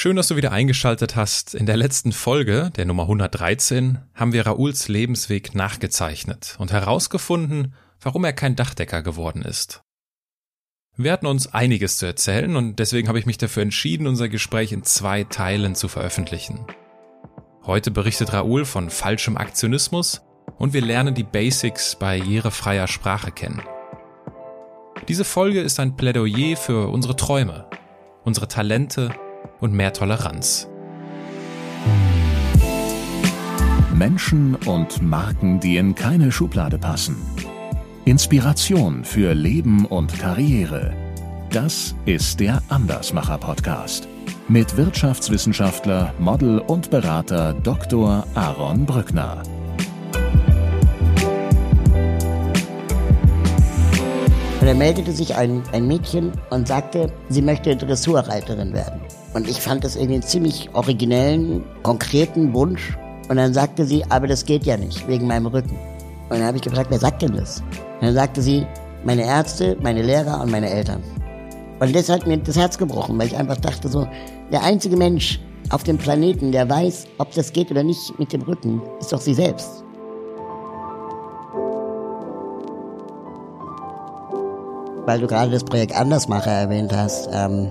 Schön, dass du wieder eingeschaltet hast. In der letzten Folge, der Nummer 113, haben wir Rauls Lebensweg nachgezeichnet und herausgefunden, warum er kein Dachdecker geworden ist. Wir hatten uns einiges zu erzählen und deswegen habe ich mich dafür entschieden, unser Gespräch in zwei Teilen zu veröffentlichen. Heute berichtet Raoul von falschem Aktionismus und wir lernen die Basics barrierefreier Sprache kennen. Diese Folge ist ein Plädoyer für unsere Träume, unsere Talente und mehr Toleranz. Menschen und Marken, die in keine Schublade passen. Inspiration für Leben und Karriere. Das ist der Andersmacher Podcast mit Wirtschaftswissenschaftler, Model und Berater Dr. Aaron Brückner. Und da meldete sich ein, ein Mädchen und sagte, sie möchte Dressurreiterin werden. Und ich fand das irgendwie einen ziemlich originellen, konkreten Wunsch. Und dann sagte sie, aber das geht ja nicht, wegen meinem Rücken. Und dann habe ich gefragt, wer sagt denn das? Und dann sagte sie, meine Ärzte, meine Lehrer und meine Eltern. Und das hat mir das Herz gebrochen, weil ich einfach dachte so, der einzige Mensch auf dem Planeten, der weiß, ob das geht oder nicht mit dem Rücken, ist doch sie selbst. Weil du gerade das Projekt Andersmacher erwähnt hast, ähm,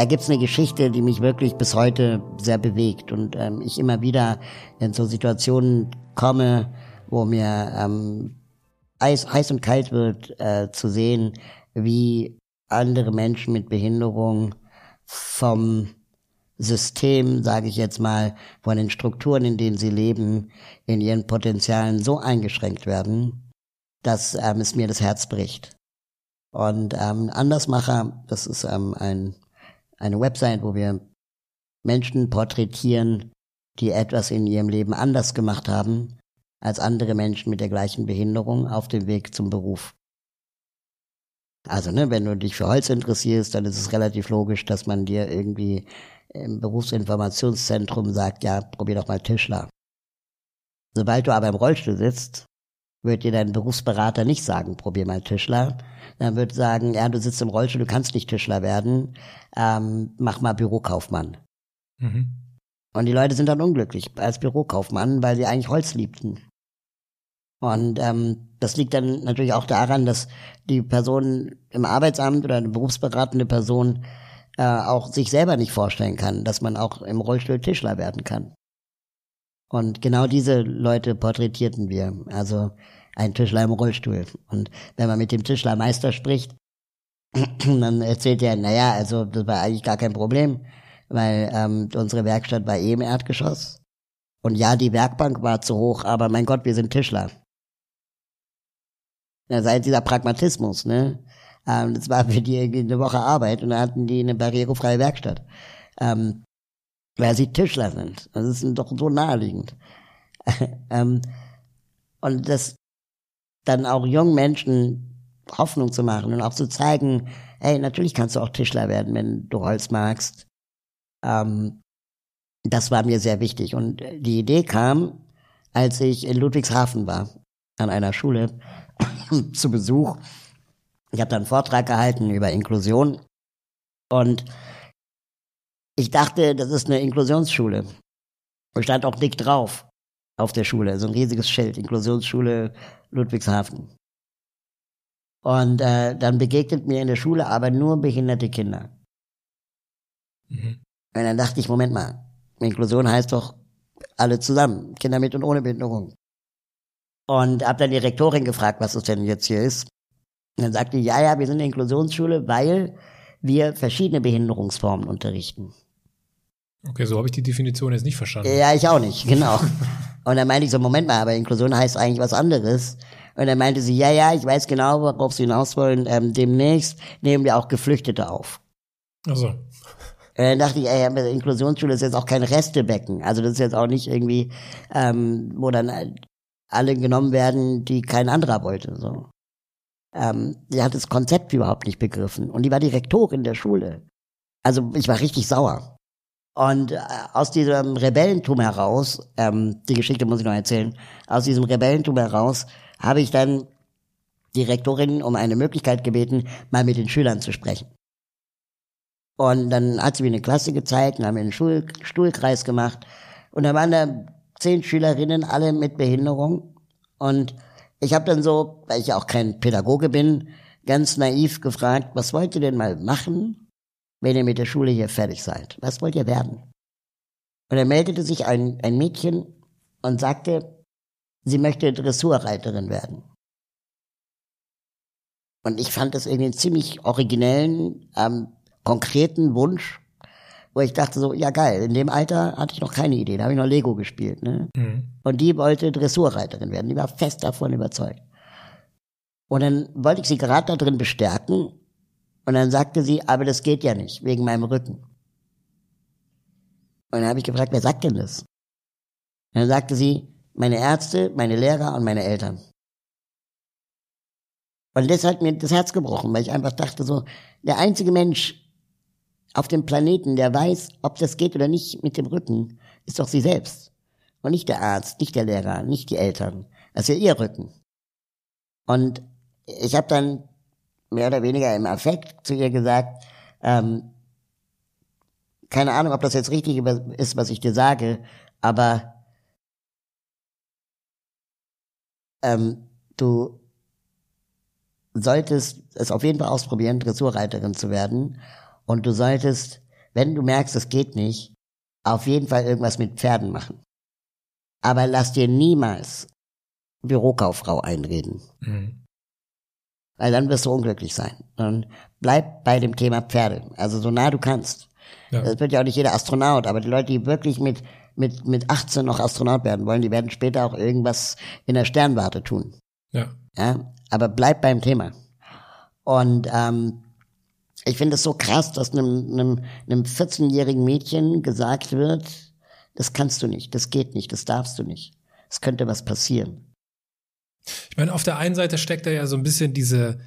da gibt's eine Geschichte, die mich wirklich bis heute sehr bewegt und ähm, ich immer wieder in so Situationen komme, wo mir ähm, heiß, heiß und kalt wird, äh, zu sehen, wie andere Menschen mit Behinderung vom System, sage ich jetzt mal, von den Strukturen, in denen sie leben, in ihren Potenzialen so eingeschränkt werden, dass ähm, es mir das Herz bricht. Und ähm, Andersmacher, das ist ähm, ein eine Website, wo wir Menschen porträtieren, die etwas in ihrem Leben anders gemacht haben als andere Menschen mit der gleichen Behinderung auf dem Weg zum Beruf. Also, ne, wenn du dich für Holz interessierst, dann ist es relativ logisch, dass man dir irgendwie im Berufsinformationszentrum sagt, ja, probier doch mal Tischler. Sobald du aber im Rollstuhl sitzt, wird dir dein Berufsberater nicht sagen, probier mal Tischler. Dann wird sagen, ja, du sitzt im Rollstuhl, du kannst nicht Tischler werden, ähm, mach mal Bürokaufmann. Mhm. Und die Leute sind dann unglücklich als Bürokaufmann, weil sie eigentlich Holz liebten. Und ähm, das liegt dann natürlich auch daran, dass die Person im Arbeitsamt oder eine berufsberatende Person äh, auch sich selber nicht vorstellen kann, dass man auch im Rollstuhl Tischler werden kann. Und genau diese Leute porträtierten wir. Also ein Tischler im Rollstuhl. Und wenn man mit dem Tischlermeister spricht, dann erzählt er, naja, also das war eigentlich gar kein Problem, weil ähm, unsere Werkstatt war eh im Erdgeschoss. Und ja, die Werkbank war zu hoch, aber mein Gott, wir sind Tischler. Das sei dieser Pragmatismus, ne? Ähm, das war für die eine Woche Arbeit und da hatten die eine barrierefreie Werkstatt. Ähm, weil sie Tischler sind. Das ist doch so naheliegend. ähm, und das dann auch jungen Menschen Hoffnung zu machen und auch zu zeigen, hey, natürlich kannst du auch Tischler werden, wenn du Holz magst. Ähm, das war mir sehr wichtig. Und die Idee kam, als ich in Ludwigshafen war, an einer Schule zu Besuch. Ich habe da einen Vortrag gehalten über Inklusion und ich dachte, das ist eine Inklusionsschule. Und stand auch dick drauf auf der Schule, so ein riesiges Schild, Inklusionsschule Ludwigshafen. Und äh, dann begegnet mir in der Schule aber nur behinderte Kinder. Mhm. Und dann dachte ich, Moment mal, Inklusion heißt doch alle zusammen, Kinder mit und ohne Behinderung. Und habe dann die Rektorin gefragt, was das denn jetzt hier ist. Und dann sagte die, ja, ja, wir sind eine Inklusionsschule, weil wir verschiedene Behinderungsformen unterrichten. Okay, so habe ich die Definition jetzt nicht verstanden. Ja, ich auch nicht, genau. und dann meinte ich so, Moment mal, aber Inklusion heißt eigentlich was anderes. Und dann meinte sie, ja, ja, ich weiß genau, worauf Sie hinaus wollen. Ähm, demnächst nehmen wir auch Geflüchtete auf. Also. Und dann dachte ich, ey, Inklusionsschule ist jetzt auch kein Restebecken. Also das ist jetzt auch nicht irgendwie, ähm, wo dann alle genommen werden, die kein anderer wollte. So. Ähm, die hat das Konzept überhaupt nicht begriffen. Und die war Direktorin der Schule. Also ich war richtig sauer. Und äh, aus diesem Rebellentum heraus, ähm, die Geschichte muss ich noch erzählen, aus diesem Rebellentum heraus habe ich dann die Rektorin um eine Möglichkeit gebeten, mal mit den Schülern zu sprechen. Und dann hat sie mir eine Klasse gezeigt und haben mir einen Schul Stuhlkreis gemacht. Und da waren da zehn Schülerinnen, alle mit Behinderung. Und ich habe dann so, weil ich ja auch kein Pädagoge bin, ganz naiv gefragt, was wollt ihr denn mal machen, wenn ihr mit der Schule hier fertig seid? Was wollt ihr werden? Und dann meldete sich ein, ein Mädchen und sagte, sie möchte Dressurreiterin werden. Und ich fand das irgendwie einen ziemlich originellen, ähm, konkreten Wunsch, wo ich dachte so, ja geil, in dem Alter hatte ich noch keine Idee, da habe ich noch Lego gespielt. Ne? Mhm. Und die wollte Dressurreiterin werden, die war fest davon überzeugt. Und dann wollte ich sie gerade da drin bestärken und dann sagte sie, aber das geht ja nicht, wegen meinem Rücken. Und dann habe ich gefragt, wer sagt denn das? Und dann sagte sie, meine Ärzte, meine Lehrer und meine Eltern. Und das hat mir das Herz gebrochen, weil ich einfach dachte so, der einzige Mensch auf dem Planeten, der weiß, ob das geht oder nicht mit dem Rücken, ist doch sie selbst. Und nicht der Arzt, nicht der Lehrer, nicht die Eltern. Das ist ja ihr Rücken. Und ich habe dann mehr oder weniger im Affekt zu ihr gesagt, ähm, keine Ahnung, ob das jetzt richtig ist, was ich dir sage, aber ähm, du solltest es auf jeden Fall ausprobieren, Dressurreiterin zu werden. Und du solltest, wenn du merkst, es geht nicht, auf jeden Fall irgendwas mit Pferden machen. Aber lass dir niemals Bürokauffrau einreden. Mhm. Weil dann wirst du unglücklich sein. Und bleib bei dem Thema Pferde. Also so nah du kannst. Ja. Das wird ja auch nicht jeder Astronaut, aber die Leute, die wirklich mit, mit, mit 18 noch Astronaut werden wollen, die werden später auch irgendwas in der Sternwarte tun. Ja. Ja, aber bleib beim Thema. Und ähm, ich finde es so krass, dass einem, einem, einem 14-jährigen Mädchen gesagt wird, das kannst du nicht, das geht nicht, das darfst du nicht. Es könnte was passieren. Ich meine, auf der einen Seite steckt da ja so ein bisschen diese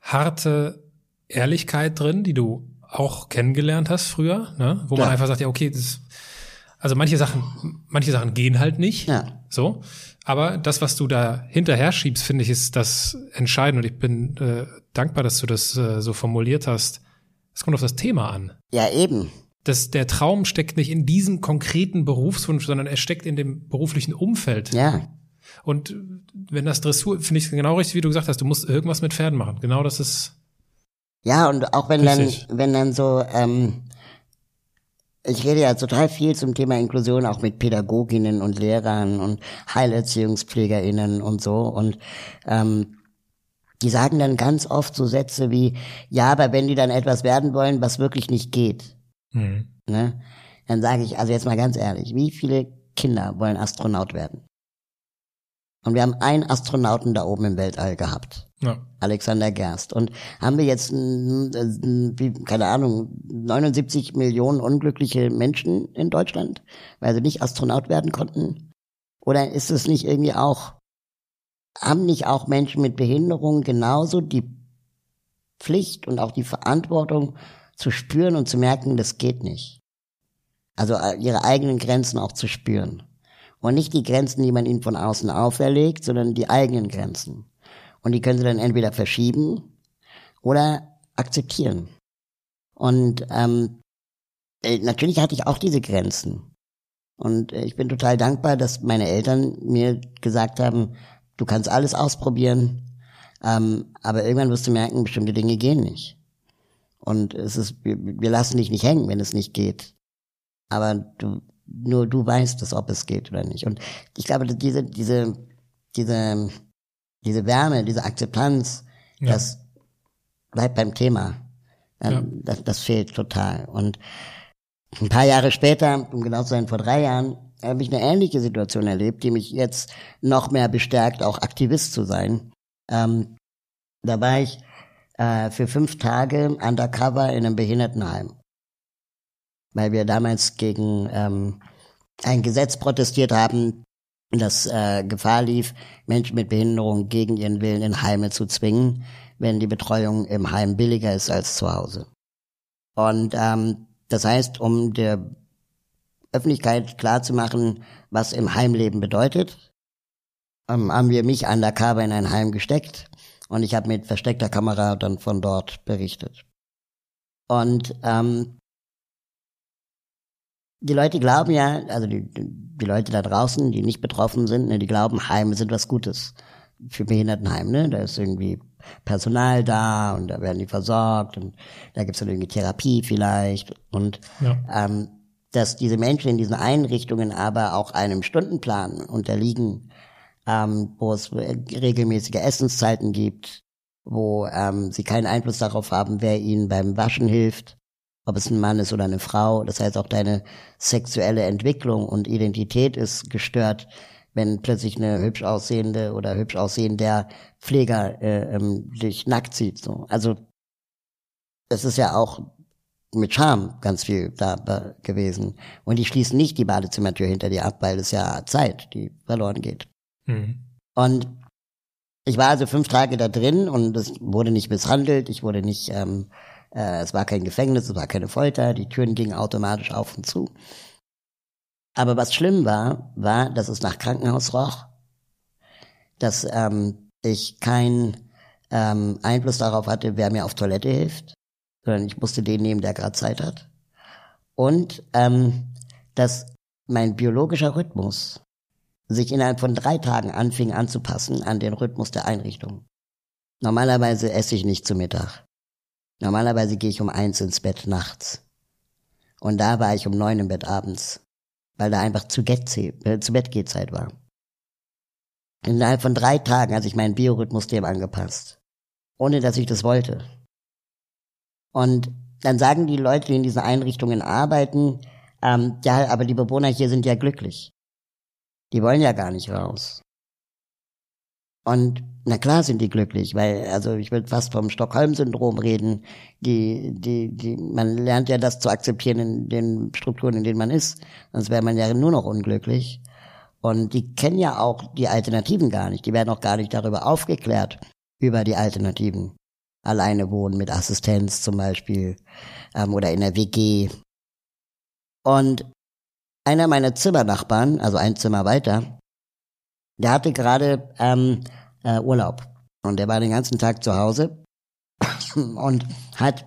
harte Ehrlichkeit drin, die du auch kennengelernt hast früher, ne? wo ja. man einfach sagt, ja, okay, das, also manche Sachen, manche Sachen gehen halt nicht. Ja. So. Aber das, was du da hinterher schiebst, finde ich, ist das Entscheidende. Und ich bin äh, dankbar, dass du das äh, so formuliert hast. Es kommt auf das Thema an. Ja, eben. Das, der Traum steckt nicht in diesem konkreten Berufswunsch, sondern er steckt in dem beruflichen Umfeld. Ja. Und wenn das Dressur, finde ich genau richtig, wie du gesagt hast, du musst irgendwas mit Pferden machen. Genau das ist. Ja, und auch wenn richtig. dann, wenn dann so, ähm, ich rede ja total viel zum Thema Inklusion, auch mit Pädagoginnen und Lehrern und HeilerziehungspflegerInnen und so. Und ähm, die sagen dann ganz oft so Sätze wie, ja, aber wenn die dann etwas werden wollen, was wirklich nicht geht, mhm. ne, dann sage ich, also jetzt mal ganz ehrlich, wie viele Kinder wollen Astronaut werden? Und wir haben einen Astronauten da oben im Weltall gehabt. Ja. Alexander Gerst. Und haben wir jetzt, keine Ahnung, 79 Millionen unglückliche Menschen in Deutschland, weil sie nicht Astronaut werden konnten? Oder ist es nicht irgendwie auch, haben nicht auch Menschen mit Behinderung genauso die Pflicht und auch die Verantwortung zu spüren und zu merken, das geht nicht? Also äh, ihre eigenen Grenzen auch zu spüren. Und nicht die Grenzen, die man ihnen von außen auferlegt, sondern die eigenen Grenzen. Und die können sie dann entweder verschieben oder akzeptieren. Und ähm, äh, natürlich hatte ich auch diese Grenzen. Und äh, ich bin total dankbar, dass meine Eltern mir gesagt haben, du kannst alles ausprobieren, ähm, aber irgendwann wirst du merken, bestimmte Dinge gehen nicht. Und es ist, wir, wir lassen dich nicht hängen, wenn es nicht geht. Aber du, nur du weißt es, ob es geht oder nicht. Und ich glaube, diese, diese, diese, diese Wärme, diese Akzeptanz, ja. das bleibt beim Thema. Ähm, ja. das, das fehlt total. Und ein paar Jahre später, um genau zu sein, vor drei Jahren, habe ich eine ähnliche Situation erlebt, die mich jetzt noch mehr bestärkt, auch Aktivist zu sein. Ähm, da war ich äh, für fünf Tage undercover in einem Behindertenheim weil wir damals gegen ähm, ein Gesetz protestiert haben, das äh, Gefahr lief, Menschen mit Behinderung gegen ihren Willen in Heime zu zwingen, wenn die Betreuung im Heim billiger ist als zu Hause. Und ähm, das heißt, um der Öffentlichkeit klarzumachen, was im Heimleben bedeutet, ähm, haben wir mich undercover in ein Heim gesteckt und ich habe mit versteckter Kamera dann von dort berichtet. Und ähm, die Leute glauben ja, also die, die Leute da draußen, die nicht betroffen sind, ne, die glauben, Heime sind was Gutes für Behindertenheim, ne? Da ist irgendwie Personal da und da werden die versorgt und da gibt's dann irgendwie Therapie vielleicht und ja. ähm, dass diese Menschen in diesen Einrichtungen aber auch einem Stundenplan unterliegen, ähm, wo es regelmäßige Essenszeiten gibt, wo ähm, sie keinen Einfluss darauf haben, wer ihnen beim Waschen hilft, ob es ein Mann ist oder eine Frau. Das heißt, auch deine sexuelle Entwicklung und Identität ist gestört, wenn plötzlich eine hübsch aussehende oder hübsch aussehender Pfleger äh, ähm, dich nackt sieht. So. Also es ist ja auch mit Charme ganz viel da gewesen. Und die schließen nicht die Badezimmertür hinter dir ab, weil es ja Zeit, die verloren geht. Mhm. Und ich war also fünf Tage da drin und es wurde nicht misshandelt, ich wurde nicht, ähm, äh, es war kein Gefängnis, es war keine Folter, die Türen gingen automatisch auf und zu. Aber was schlimm war, war, dass es nach Krankenhaus roch, dass ähm, ich keinen ähm, Einfluss darauf hatte, wer mir auf Toilette hilft, sondern ich musste den nehmen, der gerade Zeit hat. Und ähm, dass mein biologischer Rhythmus sich innerhalb von drei Tagen anfing anzupassen an den Rhythmus der Einrichtung. Normalerweise esse ich nicht zu Mittag. Normalerweise gehe ich um eins ins Bett nachts. Und da war ich um neun im Bett abends, weil da einfach zu, Get äh, zu Bettgehzeit war. Innerhalb von drei Tagen hat sich mein Biorhythmus dem angepasst. Ohne dass ich das wollte. Und dann sagen die Leute, die in diesen Einrichtungen arbeiten, ähm, ja, aber die Bewohner hier sind ja glücklich. Die wollen ja gar nicht raus. Und na klar sind die glücklich, weil, also ich würde fast vom Stockholm-Syndrom reden. Die, die, die, man lernt ja das zu akzeptieren in den Strukturen, in denen man ist. Sonst wäre man ja nur noch unglücklich. Und die kennen ja auch die Alternativen gar nicht. Die werden auch gar nicht darüber aufgeklärt, über die Alternativen alleine wohnen mit Assistenz zum Beispiel ähm, oder in der WG. Und einer meiner Zimmernachbarn, also ein Zimmer weiter, der hatte gerade ähm, äh, Urlaub und der war den ganzen Tag zu Hause und hat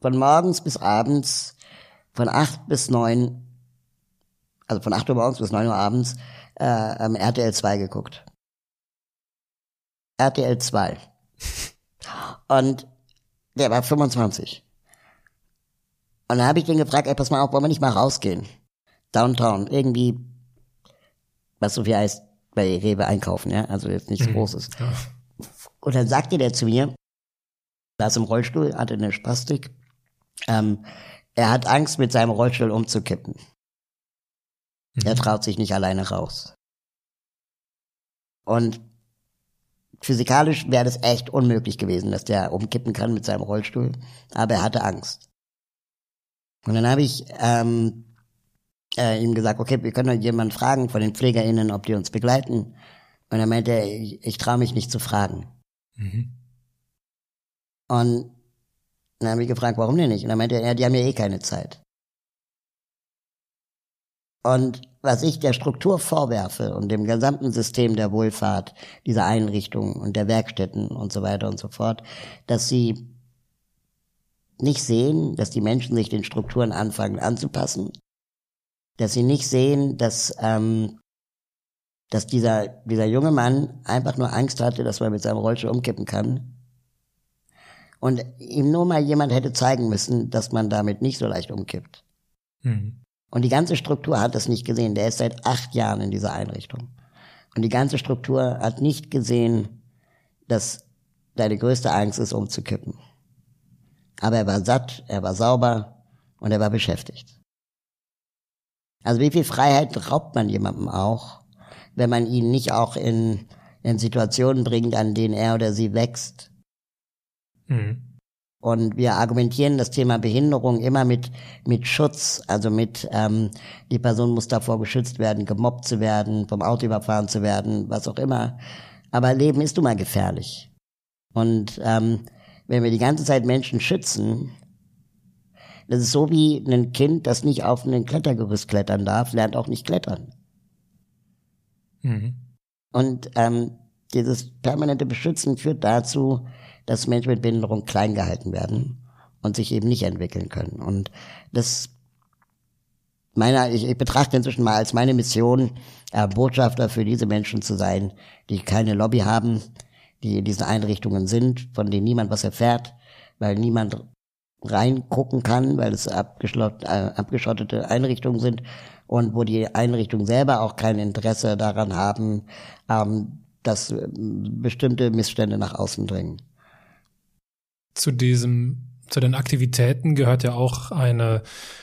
von morgens bis abends von acht bis neun, also von acht Uhr morgens bis neun Uhr abends äh, ähm, RTL 2 geguckt. RTL 2. Und der war 25. Und dann habe ich den gefragt, ey, pass mal auf, wollen wir nicht mal rausgehen? Downtown, irgendwie, was so viel heißt, bei Rewe einkaufen, ja, also jetzt nichts mhm. Großes. Und dann sagte der zu mir, saß im Rollstuhl, hatte eine Spastik, ähm, er hat Angst, mit seinem Rollstuhl umzukippen. Mhm. Er traut sich nicht alleine raus. Und physikalisch wäre das echt unmöglich gewesen, dass der umkippen kann mit seinem Rollstuhl, aber er hatte Angst. Und dann habe ich ähm, äh, ihm gesagt, okay, wir können jemanden fragen von den PflegerInnen, ob die uns begleiten. Und er meinte, ich, ich traue mich nicht zu fragen. Mhm. Und dann habe ich gefragt, warum denn nicht? Und er meinte, ja, die haben ja eh keine Zeit. Und was ich der Struktur vorwerfe und dem gesamten System der Wohlfahrt, dieser Einrichtungen und der Werkstätten und so weiter und so fort, dass sie nicht sehen, dass die Menschen sich den Strukturen anfangen anzupassen, dass sie nicht sehen, dass, ähm, dass dieser, dieser junge Mann einfach nur Angst hatte, dass man mit seinem Rollstuhl umkippen kann. Und ihm nur mal jemand hätte zeigen müssen, dass man damit nicht so leicht umkippt. Mhm. Und die ganze Struktur hat das nicht gesehen. Der ist seit acht Jahren in dieser Einrichtung. Und die ganze Struktur hat nicht gesehen, dass deine größte Angst ist, umzukippen. Aber er war satt, er war sauber und er war beschäftigt. Also wie viel Freiheit raubt man jemandem auch, wenn man ihn nicht auch in, in Situationen bringt, an denen er oder sie wächst? Mhm. Und wir argumentieren das Thema Behinderung immer mit, mit Schutz, also mit, ähm, die Person muss davor geschützt werden, gemobbt zu werden, vom Auto überfahren zu werden, was auch immer. Aber Leben ist nun mal gefährlich. Und ähm, wenn wir die ganze Zeit Menschen schützen, das ist so wie ein Kind, das nicht auf ein Klettergerüst klettern darf, lernt auch nicht klettern. Mhm. Und ähm, dieses permanente Beschützen führt dazu, dass Menschen mit Behinderung klein gehalten werden und sich eben nicht entwickeln können. Und das meiner, ich, ich betrachte inzwischen mal als meine Mission, äh, Botschafter für diese Menschen zu sein, die keine Lobby haben, die in diesen Einrichtungen sind, von denen niemand was erfährt, weil niemand reingucken kann, weil es äh, abgeschottete Einrichtungen sind und wo die Einrichtungen selber auch kein Interesse daran haben, ähm, dass äh, bestimmte Missstände nach außen dringen. Zu diesem, zu den Aktivitäten gehört ja auch eine,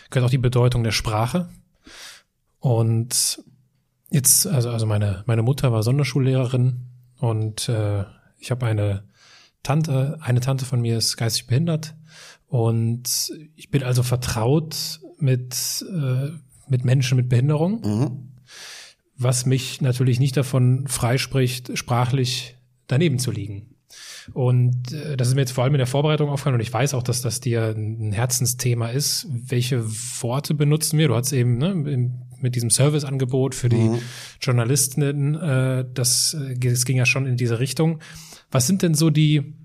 gehört auch die Bedeutung der Sprache. Und jetzt, also, also meine, meine Mutter war Sonderschullehrerin und äh, ich habe eine Tante, eine Tante von mir ist geistig behindert und ich bin also vertraut mit, äh, mit Menschen mit Behinderung, mhm. was mich natürlich nicht davon freispricht, sprachlich daneben zu liegen. Und äh, das ist mir jetzt vor allem in der Vorbereitung aufgefallen und ich weiß auch, dass das dir ein Herzensthema ist. Welche Worte benutzen wir? Du hast eben ne, mit diesem Serviceangebot für die mhm. Journalistinnen, äh, das, äh, das ging ja schon in diese Richtung. Was sind denn so die,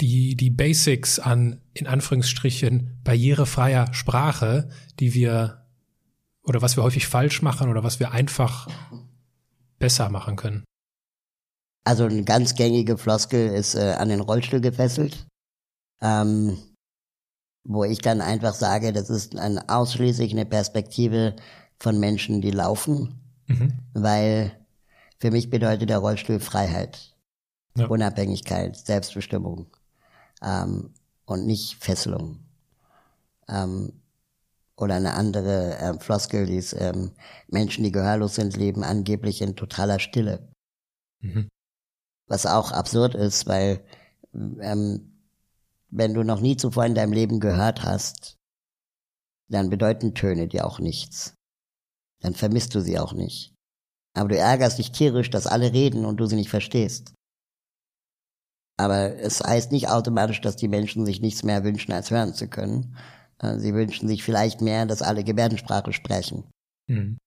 die, die Basics an, in Anführungsstrichen, barrierefreier Sprache, die wir, oder was wir häufig falsch machen oder was wir einfach besser machen können? Also eine ganz gängige Floskel ist äh, an den Rollstuhl gefesselt. Ähm, wo ich dann einfach sage, das ist ein, ausschließlich eine Perspektive von Menschen, die laufen, mhm. weil für mich bedeutet der Rollstuhl Freiheit ja. Unabhängigkeit, Selbstbestimmung ähm, und nicht Fesselung. Ähm, oder eine andere äh, Floskel, die ist, ähm, Menschen, die gehörlos sind, leben angeblich in totaler Stille. Mhm. Was auch absurd ist, weil ähm, wenn du noch nie zuvor in deinem Leben gehört hast, dann bedeuten Töne dir auch nichts. Dann vermisst du sie auch nicht. Aber du ärgerst dich tierisch, dass alle reden und du sie nicht verstehst. Aber es heißt nicht automatisch, dass die Menschen sich nichts mehr wünschen, als hören zu können. Äh, sie wünschen sich vielleicht mehr, dass alle Gebärdensprache sprechen. Mhm.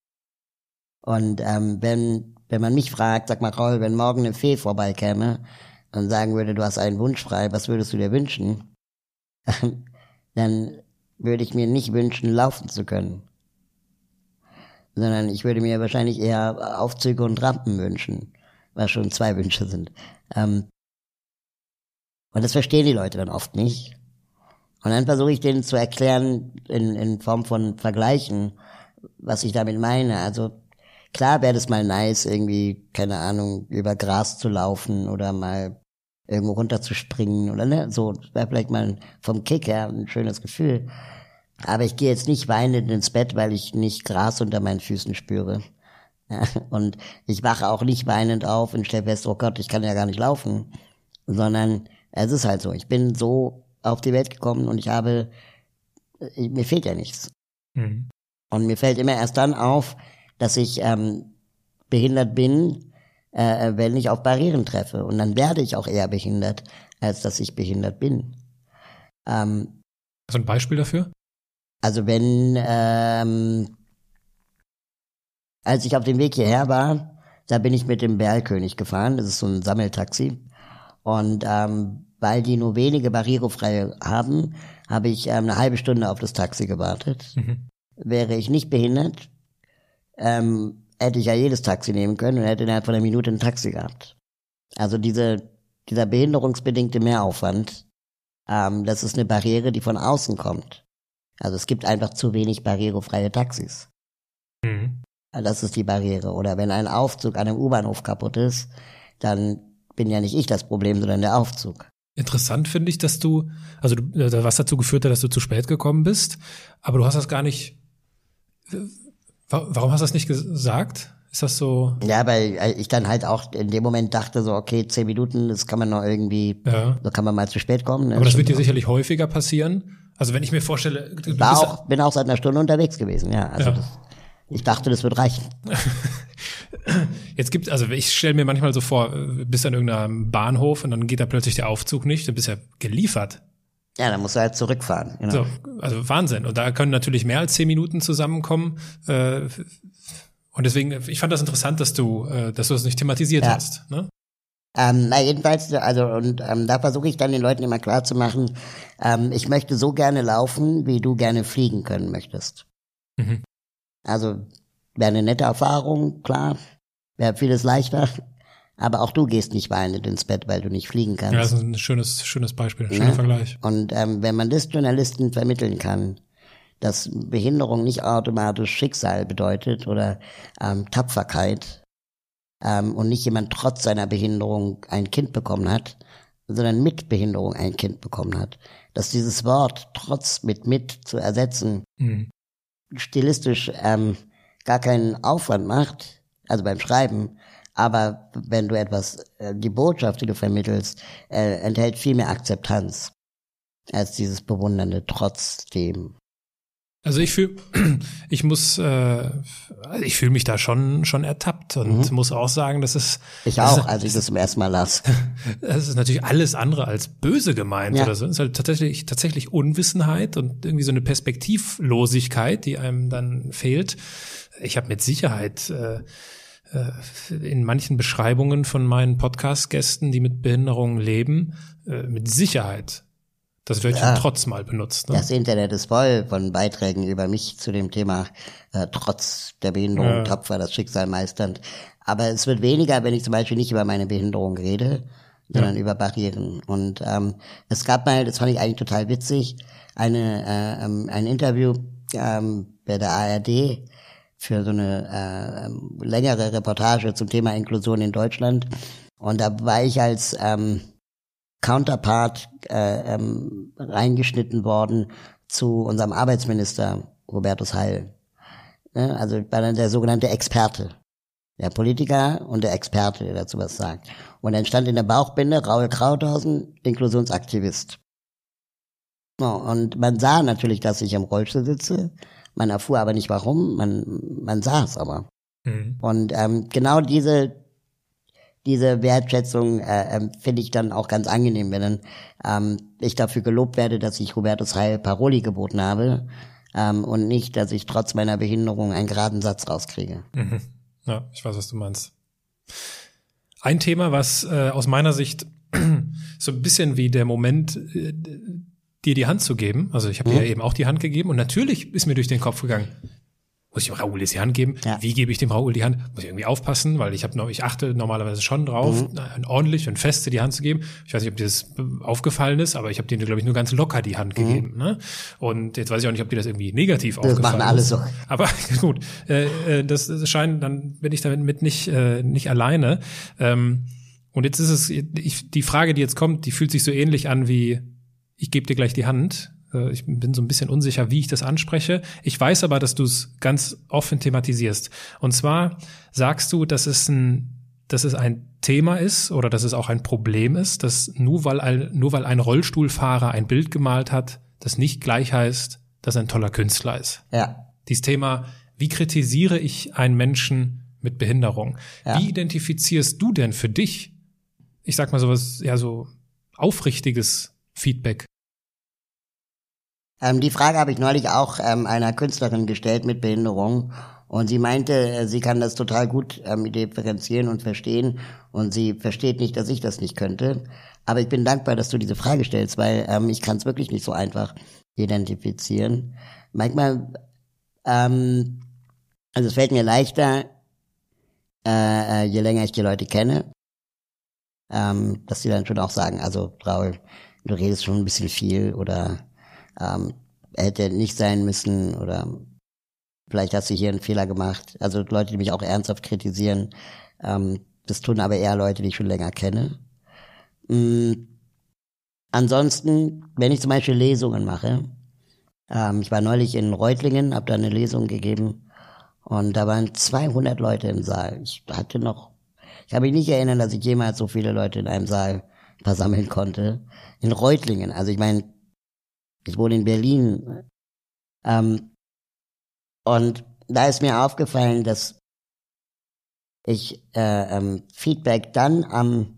Und ähm, wenn, wenn man mich fragt, sag mal, Raul, wenn morgen eine Fee vorbeikäme und sagen würde, du hast einen Wunsch frei, was würdest du dir wünschen? Dann würde ich mir nicht wünschen, laufen zu können. Sondern ich würde mir wahrscheinlich eher Aufzüge und Rampen wünschen, was schon zwei Wünsche sind. Ähm, und das verstehen die Leute dann oft nicht. Und dann versuche ich denen zu erklären, in, in Form von Vergleichen, was ich damit meine. Also klar wäre das mal nice, irgendwie, keine Ahnung, über Gras zu laufen oder mal irgendwo runterzuspringen oder ne, so, wäre vielleicht mal vom Kick her ein schönes Gefühl. Aber ich gehe jetzt nicht weinend ins Bett, weil ich nicht Gras unter meinen Füßen spüre. Und ich wache auch nicht weinend auf und stelle fest, oh Gott, ich kann ja gar nicht laufen. Sondern es ist halt so. Ich bin so auf die Welt gekommen und ich habe, äh, mir fehlt ja nichts. Mhm. Und mir fällt immer erst dann auf, dass ich ähm, behindert bin, äh, wenn ich auf Barrieren treffe. Und dann werde ich auch eher behindert, als dass ich behindert bin. Ähm, Hast du ein Beispiel dafür? Also wenn, ähm, als ich auf dem Weg hierher war, da bin ich mit dem Berlkönig gefahren. Das ist so ein Sammeltaxi. Und ähm, weil die nur wenige barrierefreie haben, habe ich ähm, eine halbe Stunde auf das Taxi gewartet. Mhm. Wäre ich nicht behindert, ähm, hätte ich ja jedes Taxi nehmen können und hätte innerhalb von einer Minute ein Taxi gehabt. Also diese, dieser behinderungsbedingte Mehraufwand, ähm, das ist eine Barriere, die von außen kommt. Also es gibt einfach zu wenig barrierefreie Taxis. Mhm. Das ist die Barriere. Oder wenn ein Aufzug an einem U-Bahnhof kaputt ist, dann bin ja nicht ich das Problem, sondern der Aufzug. Interessant finde ich, dass du, also du, äh, was dazu geführt hat, dass du zu spät gekommen bist, aber du hast das gar nicht. Warum hast du das nicht gesagt? Ist das so? Ja, weil ich dann halt auch in dem Moment dachte so, okay, zehn Minuten, das kann man noch irgendwie, ja. so kann man mal zu spät kommen. Ne? Aber das wird dir sicherlich häufiger passieren. Also wenn ich mir vorstelle, du war auch, bin auch seit einer Stunde unterwegs gewesen, ja. Also ja. Das, ich dachte, das wird reichen. Jetzt gibt also ich stelle mir manchmal so vor, bist an irgendeinem Bahnhof und dann geht da plötzlich der Aufzug nicht, dann bist ja geliefert. Ja, dann musst du halt zurückfahren. Genau. So, also Wahnsinn. Und da können natürlich mehr als zehn Minuten zusammenkommen. Äh, und deswegen, ich fand das interessant, dass du, äh, dass du das nicht thematisiert ja. hast. Ne? Ähm, na jedenfalls, also und ähm, da versuche ich dann den Leuten immer klar zu machen, ähm, ich möchte so gerne laufen, wie du gerne fliegen können möchtest. Mhm. Also wäre eine nette Erfahrung, klar, wäre vieles leichter, aber auch du gehst nicht weinend ins Bett, weil du nicht fliegen kannst. Ja, das ist ein schönes, schönes Beispiel, schöner ja? Vergleich. Und ähm, wenn man das Journalisten vermitteln kann, dass Behinderung nicht automatisch Schicksal bedeutet oder ähm, Tapferkeit ähm, und nicht jemand trotz seiner Behinderung ein Kind bekommen hat, sondern mit Behinderung ein Kind bekommen hat. Dass dieses Wort trotz mit mit zu ersetzen mhm. stilistisch ähm, gar keinen Aufwand macht, also beim Schreiben, aber wenn du etwas, äh, die Botschaft, die du vermittelst, äh, enthält viel mehr Akzeptanz als dieses bewundernde trotzdem. Also ich fühle, ich muss, äh, ich fühle mich da schon schon ertappt und mhm. muss auch sagen, dass es ich auch, als ich das zum ersten Mal las. Das ist natürlich alles andere als böse gemeint ja. oder so. Es ist halt tatsächlich tatsächlich Unwissenheit und irgendwie so eine Perspektivlosigkeit, die einem dann fehlt. Ich habe mit Sicherheit äh, äh, in manchen Beschreibungen von meinen Podcast-Gästen, die mit Behinderungen leben, äh, mit Sicherheit das Wörtchen ja, trotz mal benutzt. Ne? Das Internet ist voll von Beiträgen über mich zu dem Thema äh, trotz der Behinderung, ja. tapfer das Schicksal meisternd. Aber es wird weniger, wenn ich zum Beispiel nicht über meine Behinderung rede, sondern ja. über Barrieren. Und ähm, es gab mal, das fand ich eigentlich total witzig, eine, äh, ähm, ein Interview ähm, bei der ARD für so eine äh, längere Reportage zum Thema Inklusion in Deutschland. Und da war ich als ähm, Counterpart äh, ähm, reingeschnitten worden zu unserem Arbeitsminister Robertus Heil. Ne? Also war dann der sogenannte Experte. Der Politiker und der Experte, der dazu was sagt. Und dann stand in der Bauchbinde Raul Krauthausen, Inklusionsaktivist. Und man sah natürlich, dass ich im Rollstuhl sitze. Man erfuhr aber nicht warum, man, man sah es aber. Mhm. Und ähm, genau diese, diese Wertschätzung äh, äh, finde ich dann auch ganz angenehm, wenn dann ähm, ich dafür gelobt werde, dass ich Hubertus Heil Paroli geboten habe ähm, und nicht, dass ich trotz meiner Behinderung einen geraden Satz rauskriege. Mhm. Ja, ich weiß, was du meinst. Ein Thema, was äh, aus meiner Sicht so ein bisschen wie der Moment äh, dir die Hand zu geben. Also ich habe mhm. dir ja eben auch die Hand gegeben und natürlich ist mir durch den Kopf gegangen, muss ich dem Raoul jetzt die Hand geben? Ja. Wie gebe ich dem Raoul die Hand? Muss ich irgendwie aufpassen, weil ich habe noch, ich achte normalerweise schon drauf, mhm. ordentlich und feste die Hand zu geben. Ich weiß nicht, ob dir das aufgefallen ist, aber ich habe dir, glaube ich, nur ganz locker die Hand mhm. gegeben. Ne? Und jetzt weiß ich auch nicht, ob dir das irgendwie negativ das aufgefallen ist. Das machen alle so. Aber gut, äh, äh, das, das scheint, dann bin ich damit mit nicht, äh, nicht alleine. Ähm, und jetzt ist es, ich, die Frage, die jetzt kommt, die fühlt sich so ähnlich an wie, ich gebe dir gleich die Hand. Äh, ich bin so ein bisschen unsicher, wie ich das anspreche. Ich weiß aber, dass du es ganz offen thematisierst. Und zwar sagst du, dass es ein dass es ein Thema ist oder dass es auch ein Problem ist, dass nur weil ein, nur weil ein Rollstuhlfahrer ein Bild gemalt hat, das nicht gleich heißt, dass er ein toller Künstler ist. Ja. Dieses Thema, wie kritisiere ich einen Menschen mit Behinderung? Ja. Wie identifizierst du denn für dich, ich sag mal sowas, ja so aufrichtiges Feedback? Ähm, die Frage habe ich neulich auch ähm, einer Künstlerin gestellt mit Behinderung. Und sie meinte, äh, sie kann das total gut ähm, differenzieren und verstehen. Und sie versteht nicht, dass ich das nicht könnte. Aber ich bin dankbar, dass du diese Frage stellst, weil ähm, ich kann es wirklich nicht so einfach identifizieren. Manchmal, ähm, also es fällt mir leichter, äh, äh, je länger ich die Leute kenne, ähm, dass sie dann schon auch sagen, also Raul, du redest schon ein bisschen viel oder ähm, hätte nicht sein müssen oder vielleicht hast du hier einen Fehler gemacht. Also Leute, die mich auch ernsthaft kritisieren, ähm, das tun aber eher Leute, die ich schon länger kenne. Mhm. Ansonsten, wenn ich zum Beispiel Lesungen mache, ähm, ich war neulich in Reutlingen, habe da eine Lesung gegeben und da waren 200 Leute im Saal. Ich hatte noch, ich kann mich nicht erinnern, dass ich jemals so viele Leute in einem Saal versammeln konnte. In Reutlingen, also ich meine, ich wohne in Berlin. Ähm, und da ist mir aufgefallen, dass ich äh, ähm, Feedback dann am,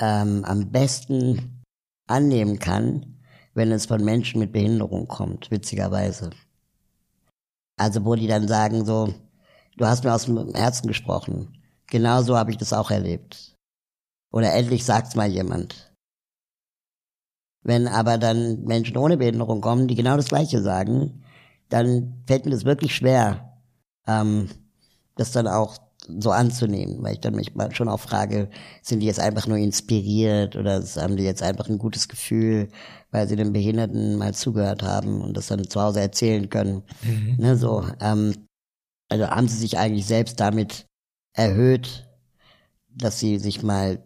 ähm, am besten annehmen kann, wenn es von Menschen mit Behinderung kommt, witzigerweise. Also wo die dann sagen so, du hast mir aus dem Herzen gesprochen, genauso habe ich das auch erlebt. Oder endlich sagt's mal jemand. Wenn aber dann Menschen ohne Behinderung kommen, die genau das Gleiche sagen, dann fällt mir das wirklich schwer, ähm, das dann auch so anzunehmen, weil ich dann mich mal schon auch frage, sind die jetzt einfach nur inspiriert oder haben die jetzt einfach ein gutes Gefühl, weil sie den Behinderten mal zugehört haben und das dann zu Hause erzählen können. Mhm. Ne, so, ähm, also haben sie sich eigentlich selbst damit erhöht, dass sie sich mal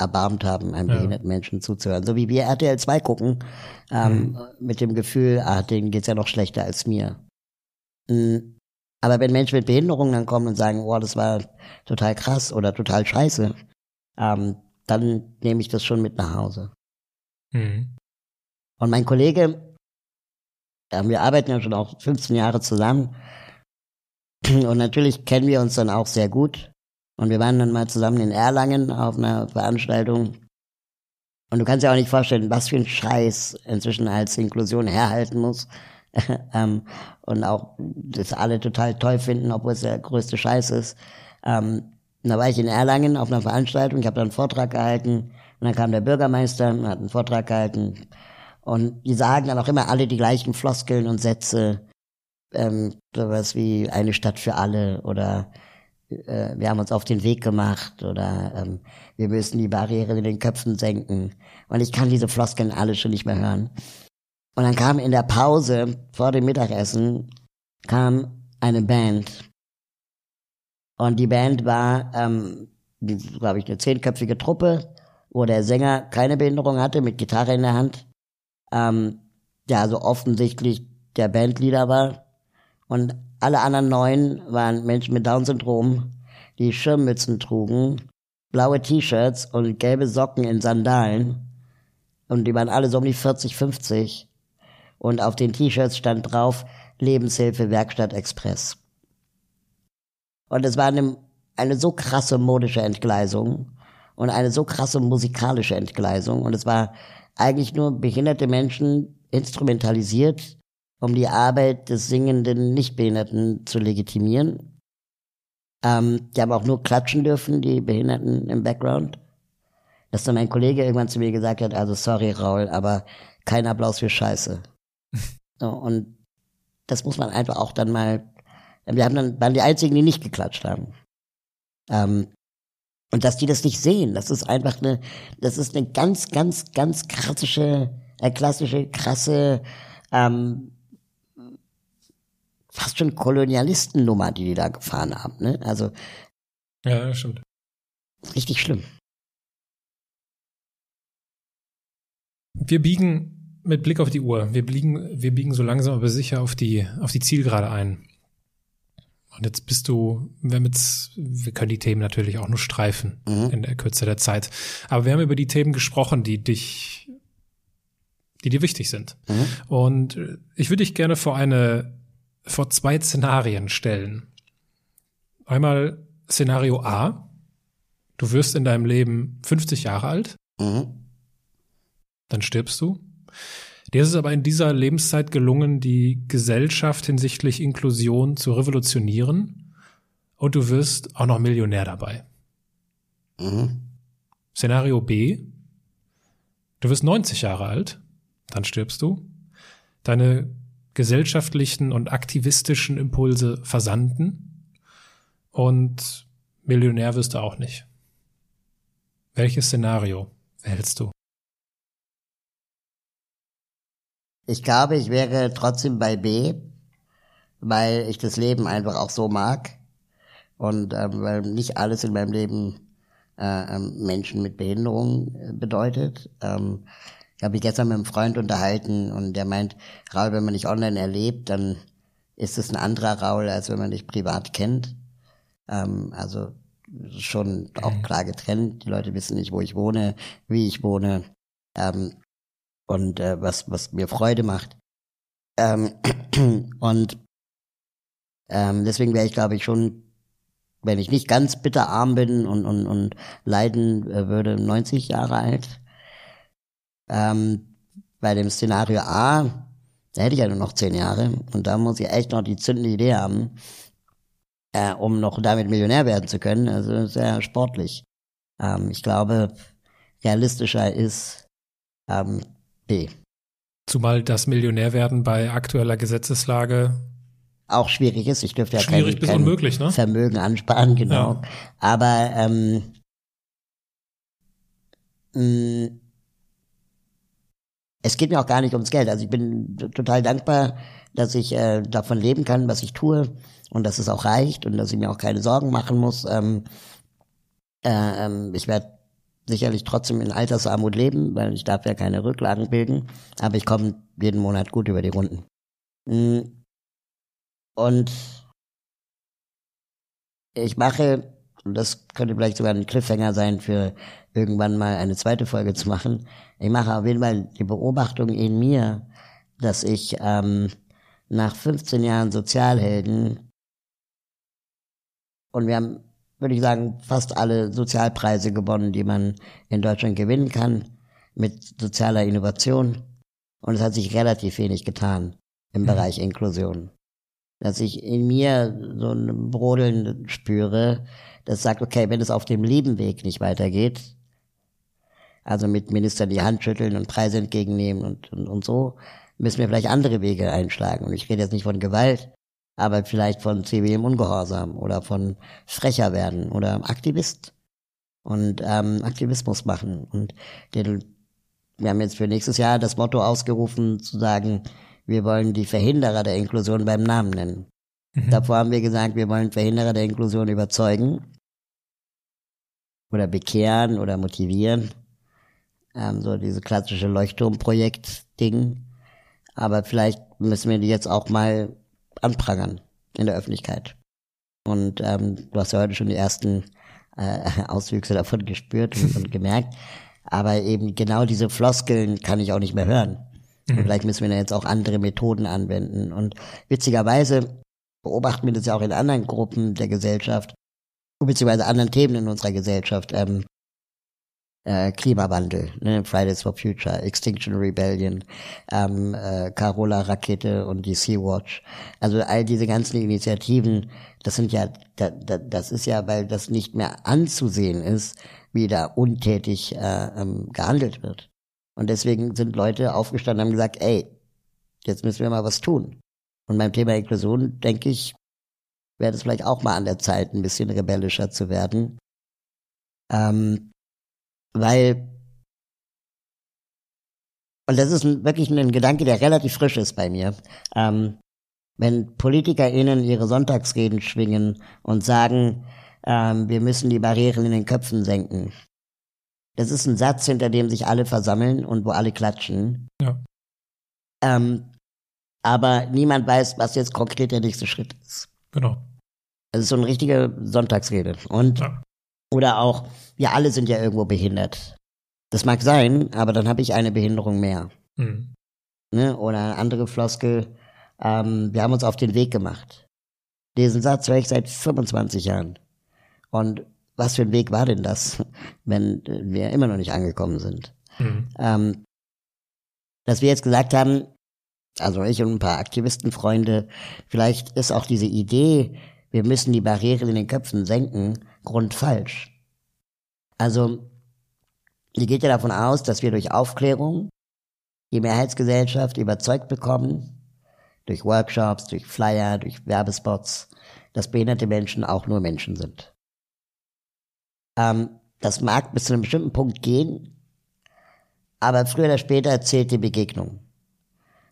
erbarmt haben, einem ja. behinderten Menschen zuzuhören. So wie wir RTL 2 gucken, ähm, mhm. mit dem Gefühl, ah, denen geht's ja noch schlechter als mir. Mhm. Aber wenn Menschen mit Behinderungen dann kommen und sagen, oh, das war total krass oder total scheiße, ähm, dann nehme ich das schon mit nach Hause. Mhm. Und mein Kollege, ja, wir arbeiten ja schon auch 15 Jahre zusammen. Und natürlich kennen wir uns dann auch sehr gut. Und wir waren dann mal zusammen in Erlangen auf einer Veranstaltung. Und du kannst dir auch nicht vorstellen, was für ein Scheiß inzwischen als Inklusion herhalten muss. ähm, und auch das alle total toll finden, obwohl es der größte Scheiß ist. Ähm, da war ich in Erlangen auf einer Veranstaltung, ich habe da einen Vortrag gehalten und dann kam der Bürgermeister und hat einen Vortrag gehalten und die sagen dann auch immer alle die gleichen Floskeln und Sätze, ähm, sowas wie eine Stadt für alle oder äh, wir haben uns auf den Weg gemacht oder ähm, wir müssen die Barriere in den Köpfen senken und ich kann diese Floskeln alle schon nicht mehr hören. Und dann kam in der Pause vor dem Mittagessen kam eine Band. Und die Band war, ähm, glaube ich, eine zehnköpfige Truppe, wo der Sänger keine Behinderung hatte, mit Gitarre in der Hand. Ähm, der also offensichtlich der Bandleader war. Und alle anderen neun waren Menschen mit Down-Syndrom, die Schirmmützen trugen, blaue T-Shirts und gelbe Socken in Sandalen. Und die waren alle so um die 40, 50 und auf den T-Shirts stand drauf Lebenshilfe Werkstatt Express. Und es war eine, eine so krasse modische Entgleisung und eine so krasse musikalische Entgleisung und es war eigentlich nur behinderte Menschen instrumentalisiert, um die Arbeit des singenden Nichtbehinderten zu legitimieren. Ähm, die haben auch nur klatschen dürfen, die Behinderten im Background. Dass dann mein Kollege irgendwann zu mir gesagt hat, also sorry Raul, aber kein Applaus für Scheiße. So, und das muss man einfach auch dann mal, wir haben dann, waren die einzigen, die nicht geklatscht haben. Ähm, und dass die das nicht sehen, das ist einfach eine, das ist eine ganz, ganz, ganz klassische, äh, klassische, krasse, ähm, fast schon Kolonialistennummer, die die da gefahren haben, ne? Also. Ja, stimmt. Richtig schlimm. Wir biegen mit Blick auf die Uhr. Wir biegen, wir biegen so langsam aber sicher auf die, auf die Zielgerade ein. Und jetzt bist du, wir haben jetzt, wir können die Themen natürlich auch nur streifen mhm. in der Kürze der Zeit. Aber wir haben über die Themen gesprochen, die dich, die dir wichtig sind. Mhm. Und ich würde dich gerne vor eine, vor zwei Szenarien stellen. Einmal Szenario A. Du wirst in deinem Leben 50 Jahre alt. Mhm. Dann stirbst du. Dir ist es aber in dieser Lebenszeit gelungen, die Gesellschaft hinsichtlich Inklusion zu revolutionieren und du wirst auch noch Millionär dabei. Mhm. Szenario B. Du wirst 90 Jahre alt, dann stirbst du. Deine gesellschaftlichen und aktivistischen Impulse versanden und Millionär wirst du auch nicht. Welches Szenario wählst du? Ich glaube, ich wäre trotzdem bei B, weil ich das Leben einfach auch so mag und ähm, weil nicht alles in meinem Leben äh, ähm, Menschen mit Behinderung äh, bedeutet. Ähm, ich habe mich gestern mit einem Freund unterhalten und der meint, Raul, wenn man dich online erlebt, dann ist es ein anderer Raul, als wenn man dich privat kennt. Ähm, also schon auch mhm. klar getrennt. Die Leute wissen nicht, wo ich wohne, wie ich wohne. Ähm, und äh, was, was mir Freude macht. Ähm, und ähm, deswegen wäre ich, glaube ich, schon, wenn ich nicht ganz bitterarm bin und, und, und leiden äh, würde, 90 Jahre alt. Ähm, bei dem Szenario A, da hätte ich ja nur noch 10 Jahre und da muss ich echt noch die zündende Idee haben. äh, um noch damit Millionär werden zu können. Also sehr sportlich. Ähm, ich glaube, realistischer ist ähm, B. Zumal das Millionärwerden bei aktueller Gesetzeslage auch schwierig ist. Ich dürfte ja schwierig kein, bis kein unmöglich, ne? Vermögen ansparen, genau. Ja. Aber ähm, mh, es geht mir auch gar nicht ums Geld. Also ich bin total dankbar, dass ich äh, davon leben kann, was ich tue und dass es auch reicht und dass ich mir auch keine Sorgen machen muss. Ähm, äh, ähm, ich werde sicherlich trotzdem in Altersarmut leben, weil ich darf ja keine Rücklagen bilden, aber ich komme jeden Monat gut über die Runden. Mm. Und ich mache, und das könnte vielleicht sogar ein Cliffhanger sein für irgendwann mal eine zweite Folge zu machen, ich mache auf jeden Fall die Beobachtung in mir, dass ich ähm, nach 15 Jahren Sozialhelden und wir haben, würde ich sagen, fast alle Sozialpreise gewonnen, die man in Deutschland gewinnen kann, mit sozialer Innovation. Und es hat sich relativ wenig getan im Mhm. Bereich Inklusion. Dass ich in mir so ein Brodeln spüre, das sagt, okay, wenn es auf dem lieben Weg nicht weitergeht, also mit Ministern die Hand schütteln und Preise entgegennehmen und, und, und so, müssen wir vielleicht andere Wege einschlagen. Und ich rede jetzt nicht von Gewalt, aber vielleicht von zivilem Ungehorsam oder von frecher werden oder Aktivist und ähm, Aktivismus machen. Und den, wir haben jetzt für nächstes Jahr das Motto ausgerufen, zu sagen, wir wollen die Verhinderer der Inklusion beim Namen nennen. Mhm. Davor haben wir gesagt, wir wollen Verhinderer der Inklusion überzeugen oder bekehren oder motivieren. Ähm, so diese klassische Leuchtturmprojekt-Ding. Aber vielleicht müssen wir die jetzt auch mal anprangern in der Öffentlichkeit. Und ähm, du hast ja heute schon die ersten äh, Auswüchse davon gespürt und, und gemerkt. Aber eben genau diese Floskeln kann ich auch nicht mehr hören. Und vielleicht müssen wir da jetzt auch andere Methoden anwenden. Und witzigerweise beobachten wir das ja auch in anderen Gruppen der Gesellschaft, beziehungsweise anderen Themen in unserer Gesellschaft. Ähm, äh, Klimawandel, ne? Fridays for Future, Extinction Rebellion, ähm, äh, Carola Rakete und die Sea-Watch. Also all diese ganzen Initiativen, das sind ja, da, da, das ist ja, weil das nicht mehr anzusehen ist, wie da untätig äh, ähm, gehandelt wird. Und deswegen sind Leute aufgestanden und haben gesagt, ey, jetzt müssen wir mal was tun. Und beim Thema Inklusion, denke ich, wäre es vielleicht auch mal an der Zeit, ein bisschen rebellischer zu werden. Ähm, weil, und das ist wirklich ein Gedanke, der relativ frisch ist bei mir, ähm, wenn PolitikerInnen ihre Sonntagsreden schwingen und sagen, ähm, wir müssen die Barrieren in den Köpfen senken. Das ist ein Satz, hinter dem sich alle versammeln und wo alle klatschen. Ja. Ähm, aber niemand weiß, was jetzt konkret der nächste Schritt ist. Genau. Das ist so eine richtige Sonntagsrede. Und Ja. Oder auch, wir alle sind ja irgendwo behindert. Das mag sein, aber dann habe ich eine Behinderung mehr. Mhm. Ne? Oder eine andere Floskel, ähm, wir haben uns auf den Weg gemacht. Diesen Satz höre ich seit 25 Jahren. Und was für ein Weg war denn das, wenn wir immer noch nicht angekommen sind? Mhm. ähm, dass wir jetzt gesagt haben, also ich und ein paar Aktivistenfreunde, vielleicht ist auch diese Idee, wir müssen die Barrieren in den Köpfen senken, grundfalsch. Also, die geht ja davon aus, dass wir durch Aufklärung die Mehrheitsgesellschaft überzeugt bekommen, durch Workshops, durch Flyer, durch Werbespots, dass behinderte Menschen auch nur Menschen sind. Ähm, das mag bis zu einem bestimmten Punkt gehen, aber früher oder später zählt die Begegnung.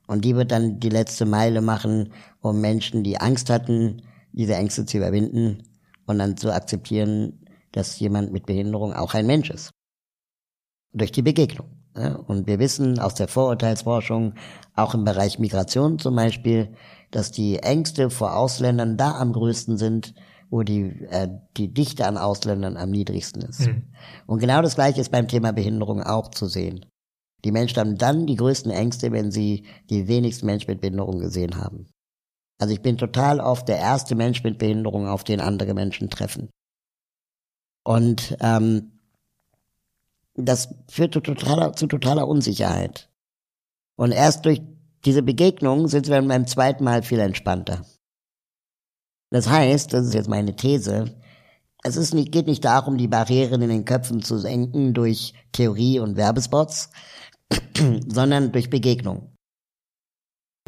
Und die wird dann die letzte Meile machen, um Menschen, die Angst hatten, diese Ängste zu überwinden und dann zu akzeptieren, dass jemand mit Behinderung auch ein Mensch ist. Durch die Begegnung. Und wir wissen aus der Vorurteilsforschung, auch im Bereich Migration zum Beispiel, dass die Ängste vor Ausländern da am größten sind, wo die, äh, die Dichte an Ausländern am niedrigsten ist. Mhm. Und genau das Gleiche ist beim Thema Behinderung auch zu sehen. Die Menschen haben dann die größten Ängste, wenn sie die wenigsten Menschen mit Behinderung gesehen haben. Also ich bin total oft der erste Mensch mit Behinderung, auf den andere Menschen treffen. Und ähm, das führt zu totaler, zu totaler Unsicherheit. Und erst durch diese Begegnung sind wir beim zweiten Mal viel entspannter. Das heißt, das ist jetzt meine These, es ist nicht, geht nicht darum, die Barrieren in den Köpfen zu senken durch Theorie und Werbespots, sondern durch Begegnung.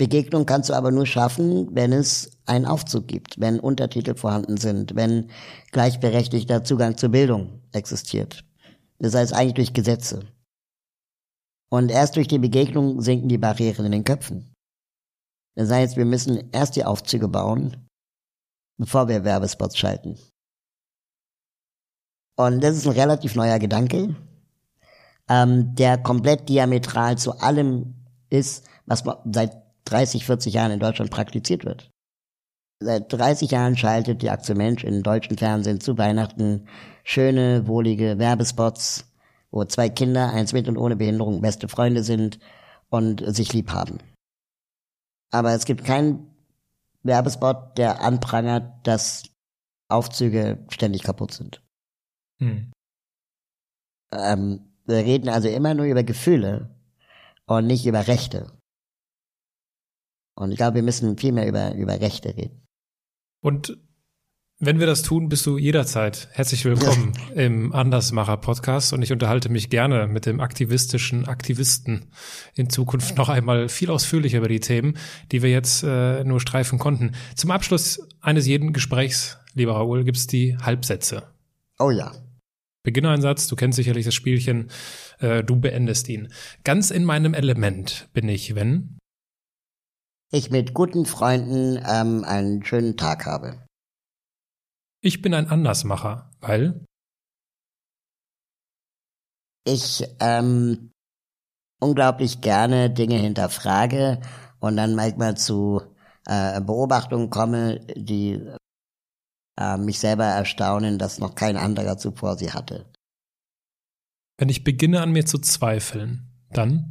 Begegnung kannst du aber nur schaffen, wenn es einen Aufzug gibt, wenn Untertitel vorhanden sind, wenn gleichberechtigter Zugang zur Bildung existiert. Das heißt eigentlich durch Gesetze. Und erst durch die Begegnung sinken die Barrieren in den Köpfen. Das heißt, wir müssen erst die Aufzüge bauen, bevor wir Werbespots schalten. Und das ist ein relativ neuer Gedanke, ähm, der komplett diametral zu allem ist, was seit 30, 40 Jahren in Deutschland praktiziert wird. Seit 30 Jahren schaltet die Aktion Mensch in deutschen Fernsehen zu Weihnachten schöne, wohlige Werbespots, wo zwei Kinder, eins mit und ohne Behinderung, beste Freunde sind und sich lieb haben. Aber es gibt keinen Werbespot, der anprangert, dass Aufzüge ständig kaputt sind. Hm. Ähm, wir reden also immer nur über Gefühle und nicht über Rechte. Und ich glaube, wir müssen viel mehr über, über Rechte reden. Und wenn wir das tun, bist du jederzeit herzlich willkommen im Andersmacher Podcast und ich unterhalte mich gerne mit dem aktivistischen Aktivisten in Zukunft noch einmal viel ausführlicher über die Themen, die wir jetzt äh, nur streifen konnten. Zum Abschluss eines jeden Gesprächs, lieber Raoul, gibt's die Halbsätze. Oh ja. Beginne einen Satz, du kennst sicherlich das Spielchen, äh, du beendest ihn. Ganz in meinem Element bin ich, wenn ich mit guten Freunden ähm, einen schönen Tag habe. Ich bin ein Andersmacher, weil ich ähm, unglaublich gerne Dinge hinterfrage und dann manchmal zu äh, Beobachtungen komme, die äh, mich selber erstaunen, dass noch kein anderer zuvor sie hatte. Wenn ich beginne an mir zu zweifeln, dann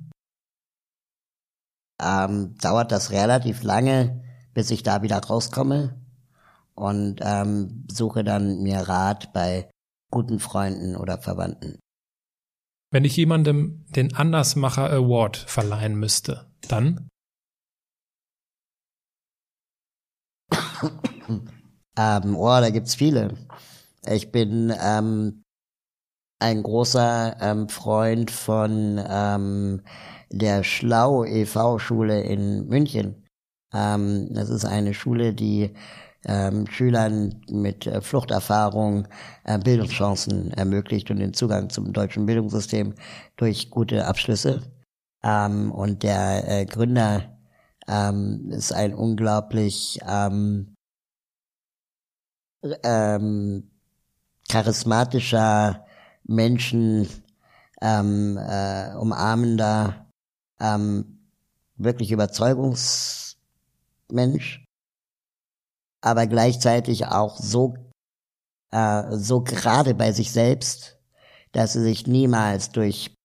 ähm, dauert das relativ lange, bis ich da wieder rauskomme und ähm, suche dann mir Rat bei guten Freunden oder Verwandten. Wenn ich jemandem den Andersmacher Award verleihen müsste, dann? ähm, oh, da gibt's viele. Ich bin ähm, ein großer ähm, Freund von ähm, der Schlau e.V. Schule in München. Ähm, das ist eine Schule, die ähm, Schülern mit äh, Fluchterfahrung äh, Bildungschancen ermöglicht und den Zugang zum deutschen Bildungssystem durch gute Abschlüsse. Ähm, und der äh, Gründer ähm, ist ein unglaublich ähm, ähm, charismatischer Menschen äh, umarmender, ähm, wirklich Überzeugungsmensch aber gleichzeitig auch so, äh, so gerade bei sich selbst, dass sie sich niemals durch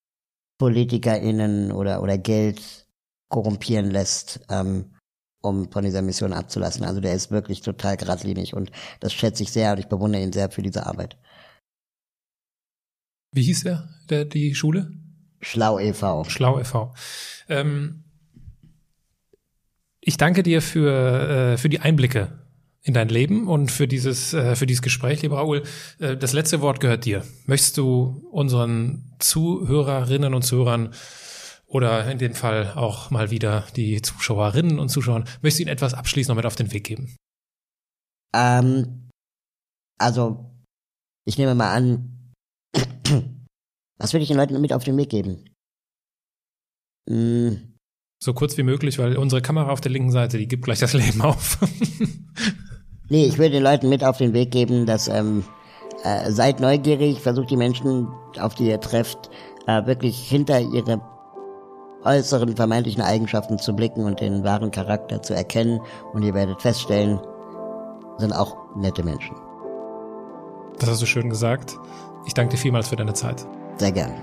PolitikerInnen oder, oder Geld korrumpieren lässt, ähm, um von dieser Mission abzulassen. Also der ist wirklich total geradlinig und das schätze ich sehr und ich bewundere ihn sehr für diese Arbeit. Wie hieß er, der, die Schule? Schlau e.V. Schlau e.V. Ähm, ich danke dir für, äh, für die Einblicke in dein Leben und für dieses, äh, für dieses Gespräch, lieber Raoul. Äh, das letzte Wort gehört dir. Möchtest du unseren Zuhörerinnen und Zuhörern oder in dem Fall auch mal wieder die Zuschauerinnen und Zuschauer, möchtest du ihnen etwas abschließend noch mit auf den Weg geben? Ähm, also, ich nehme mal an, was würde ich den Leuten mit auf den Weg geben? Hm. So kurz wie möglich, weil unsere Kamera auf der linken Seite, die gibt gleich das Leben auf. Nee, ich würde den Leuten mit auf den Weg geben, dass ähm, äh, seid neugierig, versucht die Menschen, auf die ihr trefft, äh, wirklich hinter ihre äußeren vermeintlichen Eigenschaften zu blicken und den wahren Charakter zu erkennen. Und ihr werdet feststellen, sind auch nette Menschen. Das hast du schön gesagt. Ich danke dir vielmals für deine Zeit. Sehr gern.